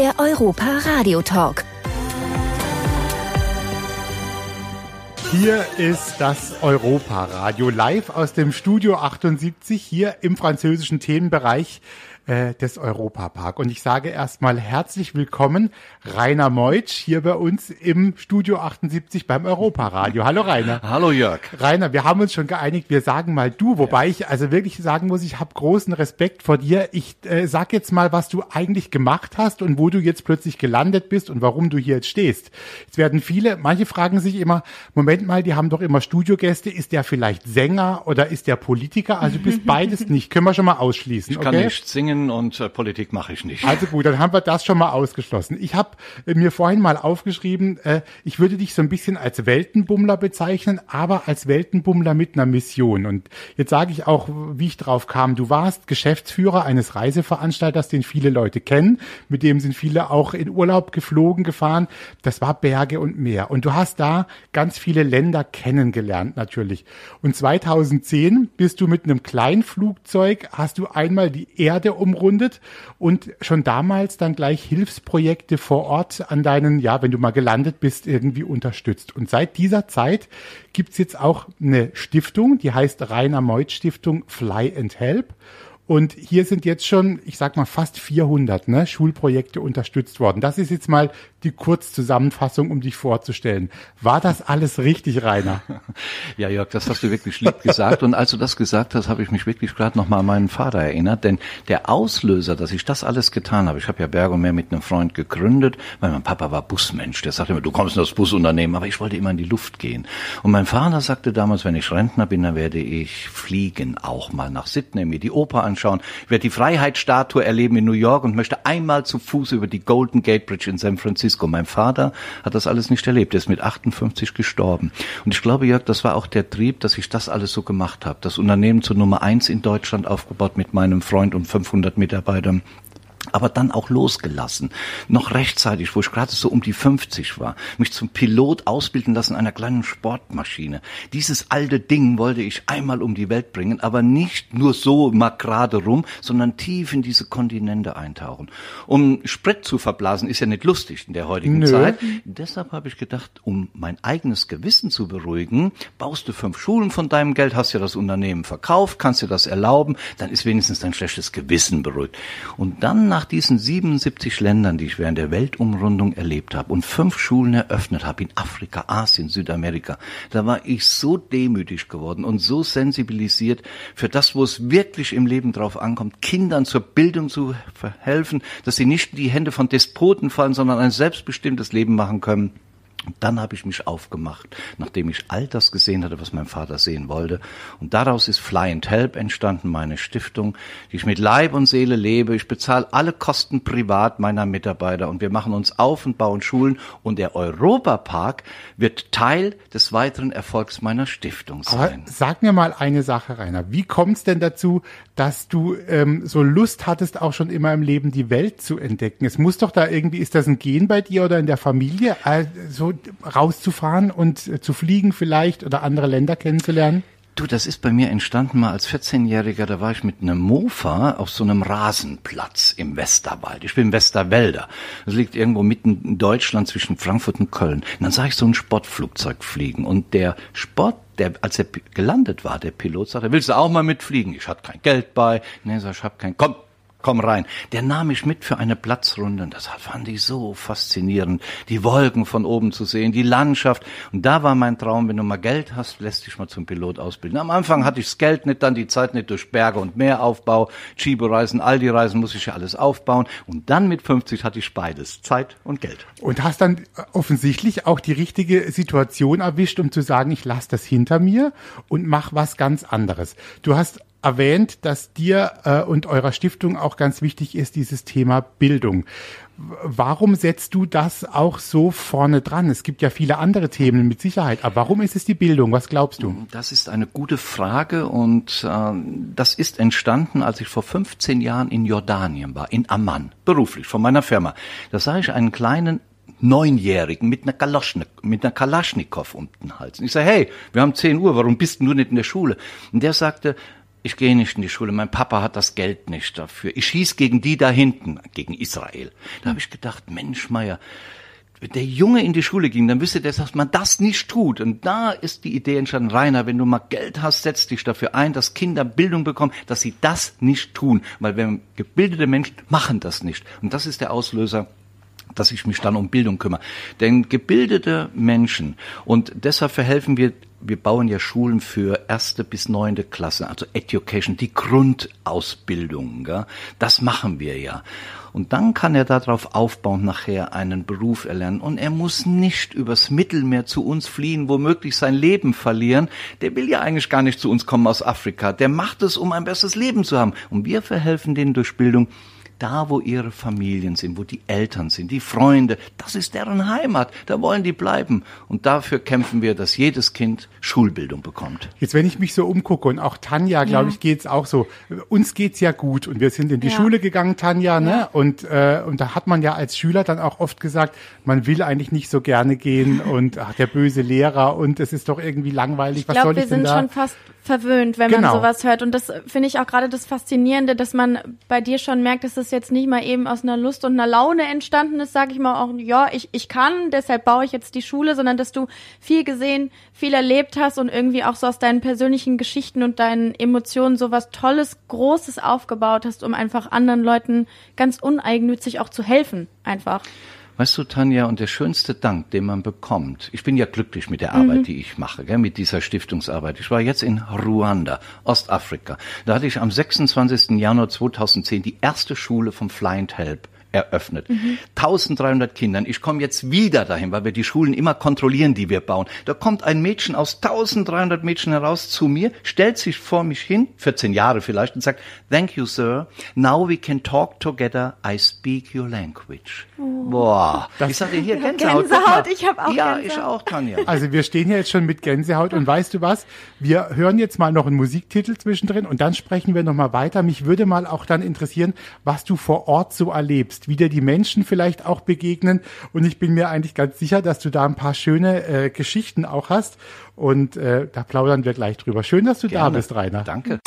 der Europa Radio Talk. Hier ist das Europa Radio live aus dem Studio 78 hier im französischen Themenbereich äh, des Europapark. Und ich sage erstmal herzlich willkommen, Rainer Meutsch, hier bei uns im Studio 78 beim Europaradio. Hallo Rainer. Hallo Jörg. Rainer, wir haben uns schon geeinigt, wir sagen mal du, wobei ja. ich also wirklich sagen muss, ich habe großen Respekt vor dir. Ich äh, sag jetzt mal, was du eigentlich gemacht hast und wo du jetzt plötzlich gelandet bist und warum du hier jetzt stehst. Es werden viele, manche fragen sich immer, Moment mal, die haben doch immer Studiogäste, ist der vielleicht Sänger oder ist der Politiker? Also du bist beides nicht, können wir schon mal ausschließen. Ich kann okay? nicht singen Singen und äh, Politik mache ich nicht. Also gut, dann haben wir das schon mal ausgeschlossen. Ich habe äh, mir vorhin mal aufgeschrieben, äh, ich würde dich so ein bisschen als Weltenbummler bezeichnen, aber als Weltenbummler mit einer Mission. Und jetzt sage ich auch, wie ich drauf kam. Du warst Geschäftsführer eines Reiseveranstalters, den viele Leute kennen. Mit dem sind viele auch in Urlaub geflogen, gefahren. Das war Berge und Meer. Und du hast da ganz viele Länder kennengelernt natürlich. Und 2010 bist du mit einem Kleinflugzeug, hast du einmal die Erde umrundet und schon damals dann gleich Hilfsprojekte vor Ort an deinen, ja, wenn du mal gelandet bist, irgendwie unterstützt. Und seit dieser Zeit gibt's jetzt auch eine Stiftung, die heißt Rainer Meuth Stiftung Fly and Help. Und hier sind jetzt schon, ich sag mal, fast 400 ne, Schulprojekte unterstützt worden. Das ist jetzt mal die Kurzzusammenfassung, um dich vorzustellen. War das alles richtig, Rainer? Ja, Jörg, das hast du wirklich lieb gesagt. Und als du das gesagt hast, habe ich mich wirklich gerade nochmal an meinen Vater erinnert. Denn der Auslöser, dass ich das alles getan habe, ich habe ja Berg und Meer mit einem Freund gegründet, weil mein Papa war Busmensch. Der sagte immer, du kommst in das Busunternehmen, aber ich wollte immer in die Luft gehen. Und mein Vater sagte damals, wenn ich Rentner bin, dann werde ich fliegen, auch mal nach Sydney, mir die Oper anschauen. Ich werde die Freiheitsstatue erleben in New York und möchte einmal zu Fuß über die Golden Gate Bridge in San Francisco Francisco. Mein Vater hat das alles nicht erlebt. Er ist mit 58 gestorben. Und ich glaube, Jörg, das war auch der Trieb, dass ich das alles so gemacht habe. Das Unternehmen zur Nummer eins in Deutschland aufgebaut mit meinem Freund und 500 Mitarbeitern aber dann auch losgelassen. Noch rechtzeitig, wo ich gerade so um die 50 war, mich zum Pilot ausbilden lassen einer kleinen Sportmaschine. Dieses alte Ding wollte ich einmal um die Welt bringen, aber nicht nur so mal gerade rum, sondern tief in diese Kontinente eintauchen. Um Sprit zu verblasen, ist ja nicht lustig in der heutigen Nö. Zeit. Deshalb habe ich gedacht, um mein eigenes Gewissen zu beruhigen, baust du fünf Schulen von deinem Geld, hast ja das Unternehmen verkauft, kannst dir das erlauben, dann ist wenigstens dein schlechtes Gewissen beruhigt. Und dann nach diesen 77 Ländern, die ich während der Weltumrundung erlebt habe und fünf Schulen eröffnet habe in Afrika, Asien, Südamerika, da war ich so demütig geworden und so sensibilisiert für das, wo es wirklich im Leben drauf ankommt, Kindern zur Bildung zu verhelfen, dass sie nicht in die Hände von Despoten fallen, sondern ein selbstbestimmtes Leben machen können. Und dann habe ich mich aufgemacht, nachdem ich all das gesehen hatte, was mein Vater sehen wollte. Und daraus ist Fly and Help entstanden, meine Stiftung, die ich mit Leib und Seele lebe. Ich bezahle alle Kosten privat meiner Mitarbeiter und wir machen uns auf und bauen Schulen. Und der Europapark wird Teil des weiteren Erfolgs meiner Stiftung sein. Aber sag mir mal eine Sache, Rainer. Wie kommt es denn dazu, dass du ähm, so Lust hattest, auch schon immer im Leben die Welt zu entdecken? Es muss doch da irgendwie, ist das ein Gen bei dir oder in der Familie? Also rauszufahren und äh, zu fliegen vielleicht oder andere Länder kennenzulernen? Du, das ist bei mir entstanden mal als 14-Jähriger, da war ich mit einem Mofa auf so einem Rasenplatz im Westerwald. Ich bin im Westerwälder. Das liegt irgendwo mitten in Deutschland zwischen Frankfurt und Köln. Und dann sah ich so ein Sportflugzeug fliegen und der Sport der, als er gelandet war, der Pilot sagte, willst du auch mal mitfliegen? Ich hatte kein Geld bei. Nee, sag, ich hab kein, komm, komm rein. Der nahm mich mit für eine Platzrunde und das fand ich so faszinierend. Die Wolken von oben zu sehen, die Landschaft. Und da war mein Traum, wenn du mal Geld hast, lässt dich mal zum Pilot ausbilden. Am Anfang hatte ich das Geld nicht, dann die Zeit nicht durch Berge und Meeraufbau, Chibo-Reisen, Aldi-Reisen muss ich ja alles aufbauen. Und dann mit 50 hatte ich beides, Zeit und Geld. Und hast dann offensichtlich auch die richtige Situation erwischt, um zu sagen, ich lasse das hinter mir und mach was ganz anderes. Du hast erwähnt, dass dir äh, und eurer Stiftung auch ganz wichtig ist, dieses Thema Bildung. Warum setzt du das auch so vorne dran? Es gibt ja viele andere Themen mit Sicherheit, aber warum ist es die Bildung? Was glaubst du? Das ist eine gute Frage und äh, das ist entstanden, als ich vor 15 Jahren in Jordanien war, in Amman, beruflich, von meiner Firma. Da sah ich einen kleinen Neunjährigen mit einer, Kalaschnik, mit einer Kalaschnikow um den Hals. Und ich sage, hey, wir haben 10 Uhr, warum bist du nicht in der Schule? Und der sagte, ich gehe nicht in die Schule, mein Papa hat das Geld nicht dafür. Ich schieß gegen die da hinten, gegen Israel. Da habe ich gedacht, Mensch, Meier, wenn der Junge in die Schule ging, dann wüsste der, dass man das nicht tut. Und da ist die Idee entstanden, Rainer, wenn du mal Geld hast, setz dich dafür ein, dass Kinder Bildung bekommen, dass sie das nicht tun. Weil wenn gebildete Menschen machen das nicht. Und das ist der Auslöser dass ich mich dann um Bildung kümmere. Denn gebildete Menschen, und deshalb verhelfen wir, wir bauen ja Schulen für erste bis neunte Klasse, also Education, die Grundausbildung, gell? das machen wir ja. Und dann kann er darauf aufbauen, nachher einen Beruf erlernen. Und er muss nicht übers Mittelmeer zu uns fliehen, womöglich sein Leben verlieren. Der will ja eigentlich gar nicht zu uns kommen aus Afrika. Der macht es, um ein besseres Leben zu haben. Und wir verhelfen denen durch Bildung, da wo ihre Familien sind, wo die Eltern sind, die Freunde, das ist deren Heimat, da wollen die bleiben. Und dafür kämpfen wir, dass jedes Kind Schulbildung bekommt. Jetzt, wenn ich mich so umgucke und auch Tanja, glaube ja. ich, geht's auch so. Uns geht's ja gut und wir sind in die ja. Schule gegangen, Tanja, ne? Und, äh, und da hat man ja als Schüler dann auch oft gesagt, man will eigentlich nicht so gerne gehen und ach, der böse Lehrer und es ist doch irgendwie langweilig. Ich Was glaub, soll ich denn da? Wir sind schon fast verwöhnt, wenn genau. man sowas hört. Und das finde ich auch gerade das Faszinierende, dass man bei dir schon merkt, dass es jetzt nicht mal eben aus einer Lust und einer Laune entstanden ist, sage ich mal auch, ja, ich, ich kann, deshalb baue ich jetzt die Schule, sondern dass du viel gesehen, viel erlebt hast und irgendwie auch so aus deinen persönlichen Geschichten und deinen Emotionen so was Tolles, Großes aufgebaut hast, um einfach anderen Leuten ganz uneigennützig auch zu helfen, einfach. Weißt du, Tanja, und der schönste Dank, den man bekommt, ich bin ja glücklich mit der Arbeit, mhm. die ich mache, gell, mit dieser Stiftungsarbeit. Ich war jetzt in Ruanda, Ostafrika. Da hatte ich am 26. Januar 2010 die erste Schule vom Flying Help eröffnet. Mhm. 1300 Kindern. Ich komme jetzt wieder dahin, weil wir die Schulen immer kontrollieren, die wir bauen. Da kommt ein Mädchen aus 1300 Mädchen heraus zu mir, stellt sich vor mich hin, 14 Jahre vielleicht, und sagt, Thank you, sir. Now we can talk together. I speak your language. Oh. Boah. Das ich sage hier Gänsehaut. Gänsehaut, ich habe auch Ja, Gänsehaut. ich auch, Tanja. Also wir stehen hier jetzt schon mit Gänsehaut und weißt du was? Wir hören jetzt mal noch einen Musiktitel zwischendrin und dann sprechen wir nochmal weiter. Mich würde mal auch dann interessieren, was du vor Ort so erlebst selbst, wie dir die Menschen vielleicht auch begegnen. Und ich bin mir eigentlich ganz sicher, dass du da ein paar schöne äh, Geschichten auch hast. Und äh, da plaudern wir gleich drüber. Schön, dass du Gerne. da bist, Rainer. Danke.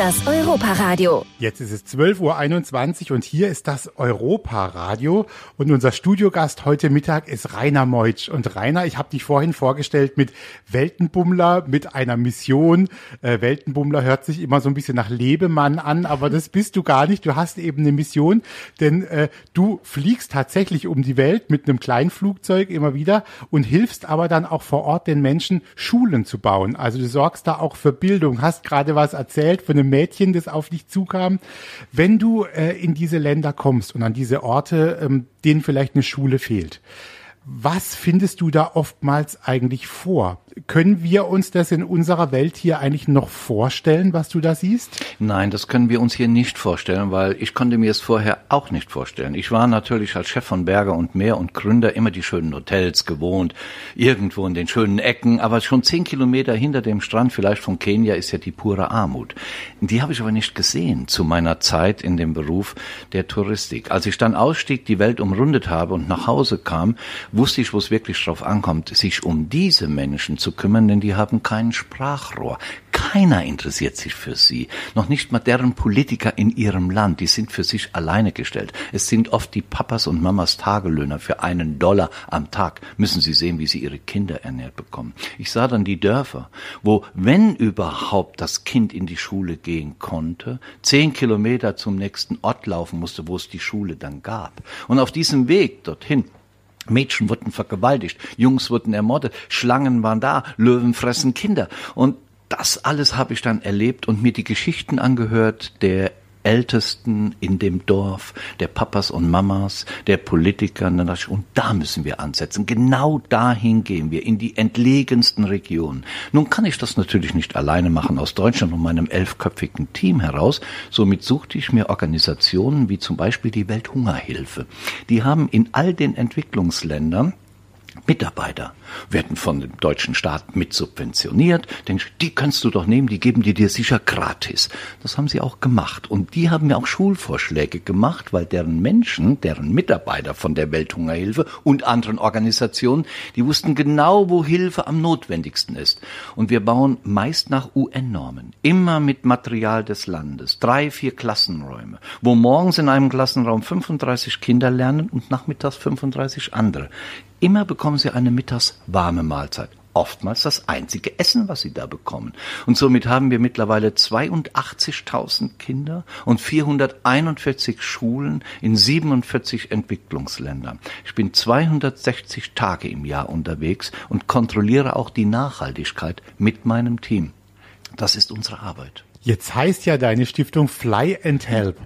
Das Europaradio. Jetzt ist es 12.21 Uhr und hier ist das Europaradio. Und unser Studiogast heute Mittag ist Rainer Meutsch. Und Rainer, ich habe dich vorhin vorgestellt mit Weltenbummler, mit einer Mission. Äh, Weltenbummler hört sich immer so ein bisschen nach Lebemann an, aber das bist du gar nicht. Du hast eben eine Mission, denn äh, du fliegst tatsächlich um die Welt mit einem kleinen Flugzeug immer wieder und hilfst aber dann auch vor Ort den Menschen Schulen zu bauen. Also du sorgst da auch für Bildung. Hast gerade was erzählt von einem Mädchen, das auf dich zukam. Wenn du äh, in diese Länder kommst und an diese Orte, ähm, denen vielleicht eine Schule fehlt, was findest du da oftmals eigentlich vor? Können wir uns das in unserer Welt hier eigentlich noch vorstellen, was du da siehst? Nein, das können wir uns hier nicht vorstellen, weil ich konnte mir es vorher auch nicht vorstellen. Ich war natürlich als Chef von Berger und Meer und Gründer immer die schönen Hotels gewohnt, irgendwo in den schönen Ecken, aber schon zehn Kilometer hinter dem Strand, vielleicht von Kenia, ist ja die pure Armut. Die habe ich aber nicht gesehen zu meiner Zeit in dem Beruf der Touristik. Als ich dann ausstieg, die Welt umrundet habe und nach Hause kam, wusste ich, wo es wirklich drauf ankommt, sich um diese Menschen zu kümmern, denn die haben kein Sprachrohr. Keiner interessiert sich für sie. Noch nicht mal deren Politiker in ihrem Land. Die sind für sich alleine gestellt. Es sind oft die Papas und Mamas Tagelöhner. Für einen Dollar am Tag müssen sie sehen, wie sie ihre Kinder ernährt bekommen. Ich sah dann die Dörfer, wo, wenn überhaupt das Kind in die Schule gehen konnte, zehn Kilometer zum nächsten Ort laufen musste, wo es die Schule dann gab. Und auf diesem Weg dorthin Mädchen wurden vergewaltigt, Jungs wurden ermordet, Schlangen waren da, Löwen fressen Kinder. Und das alles habe ich dann erlebt und mir die Geschichten angehört der Ältesten in dem Dorf, der Papas und Mamas, der Politiker. Und da müssen wir ansetzen. Genau dahin gehen wir, in die entlegensten Regionen. Nun kann ich das natürlich nicht alleine machen aus Deutschland und meinem elfköpfigen Team heraus. Somit suchte ich mir Organisationen wie zum Beispiel die Welthungerhilfe. Die haben in all den Entwicklungsländern Mitarbeiter werden von dem deutschen Staat mit subventioniert. Denkst, die kannst du doch nehmen, die geben die dir sicher gratis. Das haben sie auch gemacht. Und die haben mir auch Schulvorschläge gemacht, weil deren Menschen, deren Mitarbeiter von der Welthungerhilfe und anderen Organisationen, die wussten genau, wo Hilfe am notwendigsten ist. Und wir bauen meist nach UN-Normen. Immer mit Material des Landes. Drei, vier Klassenräume. Wo morgens in einem Klassenraum 35 Kinder lernen und nachmittags 35 andere. Immer bekommen sie eine mittags warme Mahlzeit. Oftmals das einzige Essen, was sie da bekommen. Und somit haben wir mittlerweile 82.000 Kinder und 441 Schulen in 47 Entwicklungsländern. Ich bin 260 Tage im Jahr unterwegs und kontrolliere auch die Nachhaltigkeit mit meinem Team. Das ist unsere Arbeit. Jetzt heißt ja deine Stiftung Fly and Help.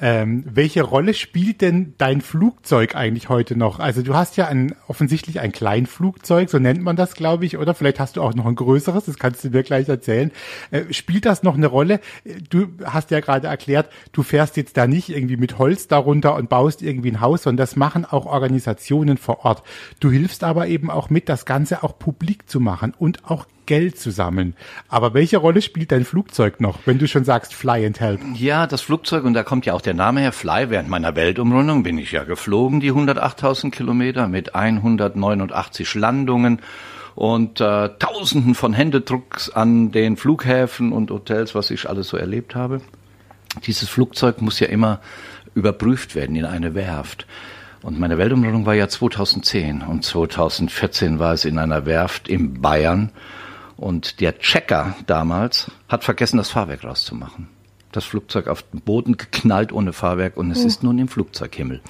Ähm, welche Rolle spielt denn dein Flugzeug eigentlich heute noch? Also du hast ja ein, offensichtlich ein Kleinflugzeug, so nennt man das, glaube ich, oder vielleicht hast du auch noch ein größeres, das kannst du mir gleich erzählen. Äh, spielt das noch eine Rolle? Du hast ja gerade erklärt, du fährst jetzt da nicht irgendwie mit Holz darunter und baust irgendwie ein Haus, sondern das machen auch Organisationen vor Ort. Du hilfst aber eben auch mit, das Ganze auch publik zu machen und auch Geld zu sammeln. Aber welche Rolle spielt dein Flugzeug noch, wenn du schon sagst Fly and Help? Ja, das Flugzeug, und da kommt ja auch der Name her, Fly. Während meiner Weltumrundung bin ich ja geflogen, die 108.000 Kilometer mit 189 Landungen und äh, Tausenden von Händedrucks an den Flughäfen und Hotels, was ich alles so erlebt habe. Dieses Flugzeug muss ja immer überprüft werden in eine Werft. Und meine Weltumrundung war ja 2010 und 2014 war es in einer Werft in Bayern und der Checker damals hat vergessen, das Fahrwerk rauszumachen. Das Flugzeug auf den Boden geknallt ohne Fahrwerk und es oh. ist nun im Flugzeughimmel.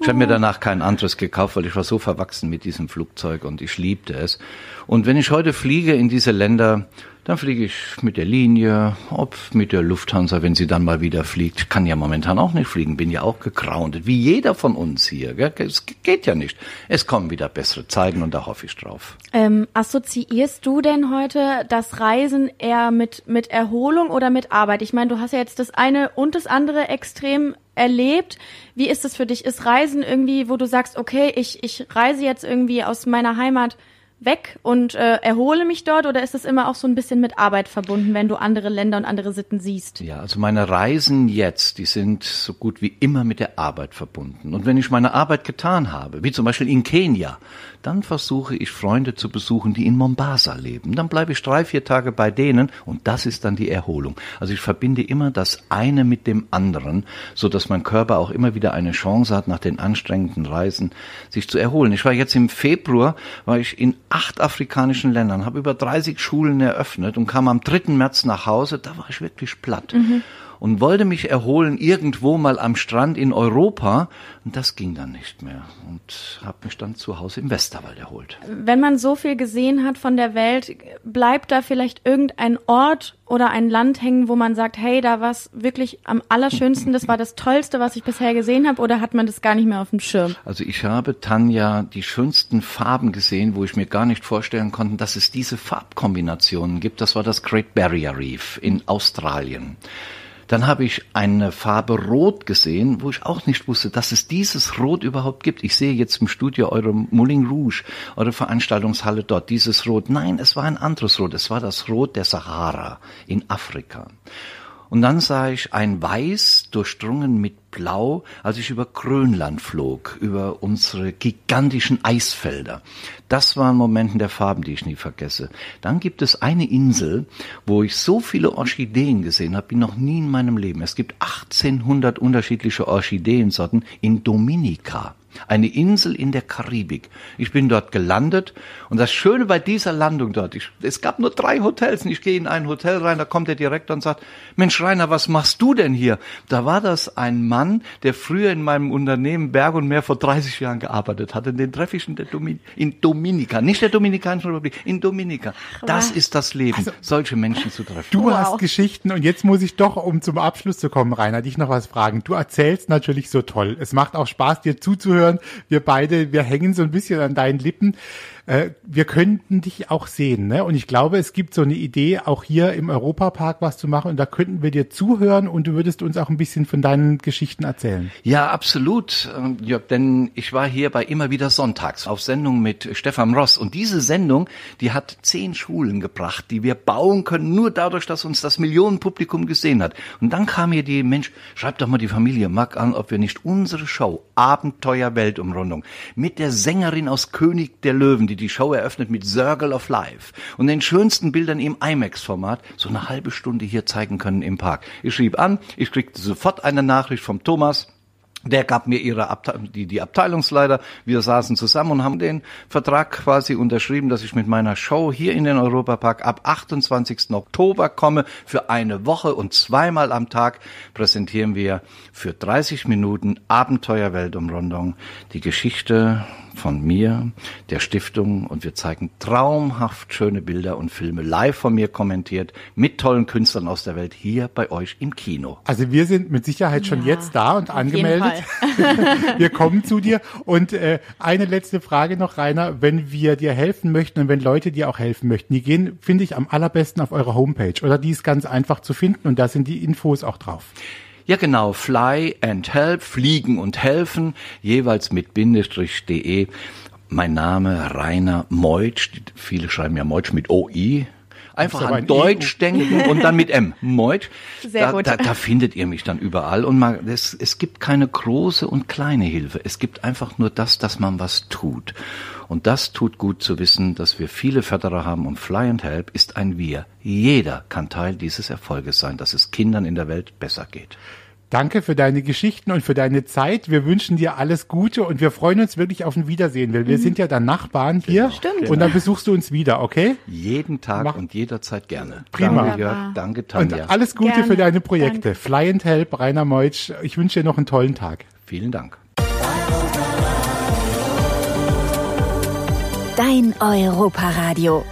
Ich habe mir oh. danach kein anderes gekauft, weil ich war so verwachsen mit diesem Flugzeug und ich liebte es. Und wenn ich heute fliege in diese Länder, dann fliege ich mit der Linie, ob mit der Lufthansa, wenn sie dann mal wieder fliegt. Ich kann ja momentan auch nicht fliegen, bin ja auch gegroundet, wie jeder von uns hier. Gell? Es geht ja nicht. Es kommen wieder bessere Zeiten und da hoffe ich drauf. Ähm, assoziierst du denn heute das Reisen eher mit, mit Erholung oder mit Arbeit? Ich meine, du hast ja jetzt das eine und das andere extrem erlebt. Wie ist es für dich? Ist Reisen irgendwie, wo du sagst, okay, ich, ich reise jetzt irgendwie aus meiner Heimat weg und äh, erhole mich dort oder ist es immer auch so ein bisschen mit Arbeit verbunden, wenn du andere Länder und andere Sitten siehst? Ja, also meine Reisen jetzt, die sind so gut wie immer mit der Arbeit verbunden. Und wenn ich meine Arbeit getan habe, wie zum Beispiel in Kenia, dann versuche ich Freunde zu besuchen, die in Mombasa leben. Dann bleibe ich drei, vier Tage bei denen und das ist dann die Erholung. Also ich verbinde immer das eine mit dem anderen, so dass mein Körper auch immer wieder eine Chance hat, nach den anstrengenden Reisen sich zu erholen. Ich war jetzt im Februar, war ich in acht afrikanischen Ländern, habe über 30 Schulen eröffnet und kam am 3. März nach Hause, da war ich wirklich platt. Mhm und wollte mich erholen irgendwo mal am Strand in Europa. Und das ging dann nicht mehr und habe mich dann zu Hause im Westerwald erholt. Wenn man so viel gesehen hat von der Welt, bleibt da vielleicht irgendein Ort oder ein Land hängen, wo man sagt, hey, da war es wirklich am allerschönsten, das war das Tollste, was ich bisher gesehen habe, oder hat man das gar nicht mehr auf dem Schirm? Also ich habe, Tanja, die schönsten Farben gesehen, wo ich mir gar nicht vorstellen konnte, dass es diese Farbkombinationen gibt. Das war das Great Barrier Reef in Australien. Dann habe ich eine Farbe Rot gesehen, wo ich auch nicht wusste, dass es dieses Rot überhaupt gibt. Ich sehe jetzt im Studio eure Moulin Rouge, eure Veranstaltungshalle dort, dieses Rot. Nein, es war ein anderes Rot. Es war das Rot der Sahara in Afrika. Und dann sah ich ein Weiß durchdrungen mit Blau, als ich über Grönland flog, über unsere gigantischen Eisfelder. Das waren Momenten der Farben, die ich nie vergesse. Dann gibt es eine Insel, wo ich so viele Orchideen gesehen habe, wie noch nie in meinem Leben. Es gibt 1800 unterschiedliche Orchideensorten in Dominika. Eine Insel in der Karibik. Ich bin dort gelandet und das Schöne bei dieser Landung dort, ich, es gab nur drei Hotels und ich gehe in ein Hotel rein, da kommt der Direktor und sagt, Mensch Rainer, was machst du denn hier? Da war das ein Mann, der früher in meinem Unternehmen Berg und Meer vor 30 Jahren gearbeitet hatte. Den treffe ich in, der Domin in Dominika, nicht der Dominikanischen Republik, in Dominika. Das ist das Leben, also, solche Menschen zu treffen. Du wow. hast Geschichten und jetzt muss ich doch, um zum Abschluss zu kommen, Rainer, dich noch was fragen. Du erzählst natürlich so toll. Es macht auch Spaß, dir zuzuhören. Wir beide, wir hängen so ein bisschen an deinen Lippen äh, wir könnten dich auch sehen. Ne? Und ich glaube, es gibt so eine Idee, auch hier im Europapark was zu machen. Und da könnten wir dir zuhören und du würdest uns auch ein bisschen von deinen Geschichten erzählen. Ja, absolut, Jörg, denn ich war hier bei immer wieder Sonntags auf Sendung mit Stefan Ross. Und diese Sendung, die hat zehn Schulen gebracht, die wir bauen können, nur dadurch, dass uns das Millionenpublikum gesehen hat. Und dann kam mir die Mensch, schreib doch mal die Familie Mack an, ob wir nicht unsere Show Abenteuer Weltumrundung mit der Sängerin aus König der Löwen, die die Show eröffnet mit Circle of Life und den schönsten Bildern im IMAX-Format so eine halbe Stunde hier zeigen können im Park. Ich schrieb an, ich kriegte sofort eine Nachricht vom Thomas, der gab mir ihre Abte die, die Abteilungsleiter. Wir saßen zusammen und haben den Vertrag quasi unterschrieben, dass ich mit meiner Show hier in den Europapark ab 28. Oktober komme. Für eine Woche und zweimal am Tag präsentieren wir für 30 Minuten Abenteuerweltumrundung die Geschichte von mir, der Stiftung und wir zeigen traumhaft schöne Bilder und Filme live von mir kommentiert mit tollen Künstlern aus der Welt hier bei euch im Kino. Also wir sind mit Sicherheit schon ja, jetzt da und angemeldet. wir kommen zu dir und äh, eine letzte Frage noch, Rainer, wenn wir dir helfen möchten und wenn Leute dir auch helfen möchten, die gehen, finde ich, am allerbesten auf eure Homepage oder die ist ganz einfach zu finden und da sind die Infos auch drauf. Ja genau, Fly and Help, Fliegen und Helfen, jeweils mit Bindestrich.de. Mein Name Rainer Meutsch, viele schreiben ja Meutsch mit OI, einfach an Deutsch EU. denken und dann mit M. Meutsch. Sehr da, gut. Da, da findet ihr mich dann überall. Und man, es, es gibt keine große und kleine Hilfe. Es gibt einfach nur das, dass man was tut. Und das tut gut zu wissen, dass wir viele Förderer haben und Fly and Help ist ein Wir. Jeder kann Teil dieses Erfolges sein, dass es Kindern in der Welt besser geht. Danke für deine Geschichten und für deine Zeit. Wir wünschen dir alles Gute und wir freuen uns wirklich auf ein Wiedersehen, weil wir mhm. sind ja dann Nachbarn hier. Stimmt. Und dann besuchst du uns wieder, okay? Jeden Tag Mach. und jederzeit gerne. Prima. Danke, Jörg. Danke, Tanja. Und alles Gute gerne. für deine Projekte. Danke. Fly and Help, Rainer Meutsch. Ich wünsche dir noch einen tollen Tag. Vielen Dank. Dein Europaradio.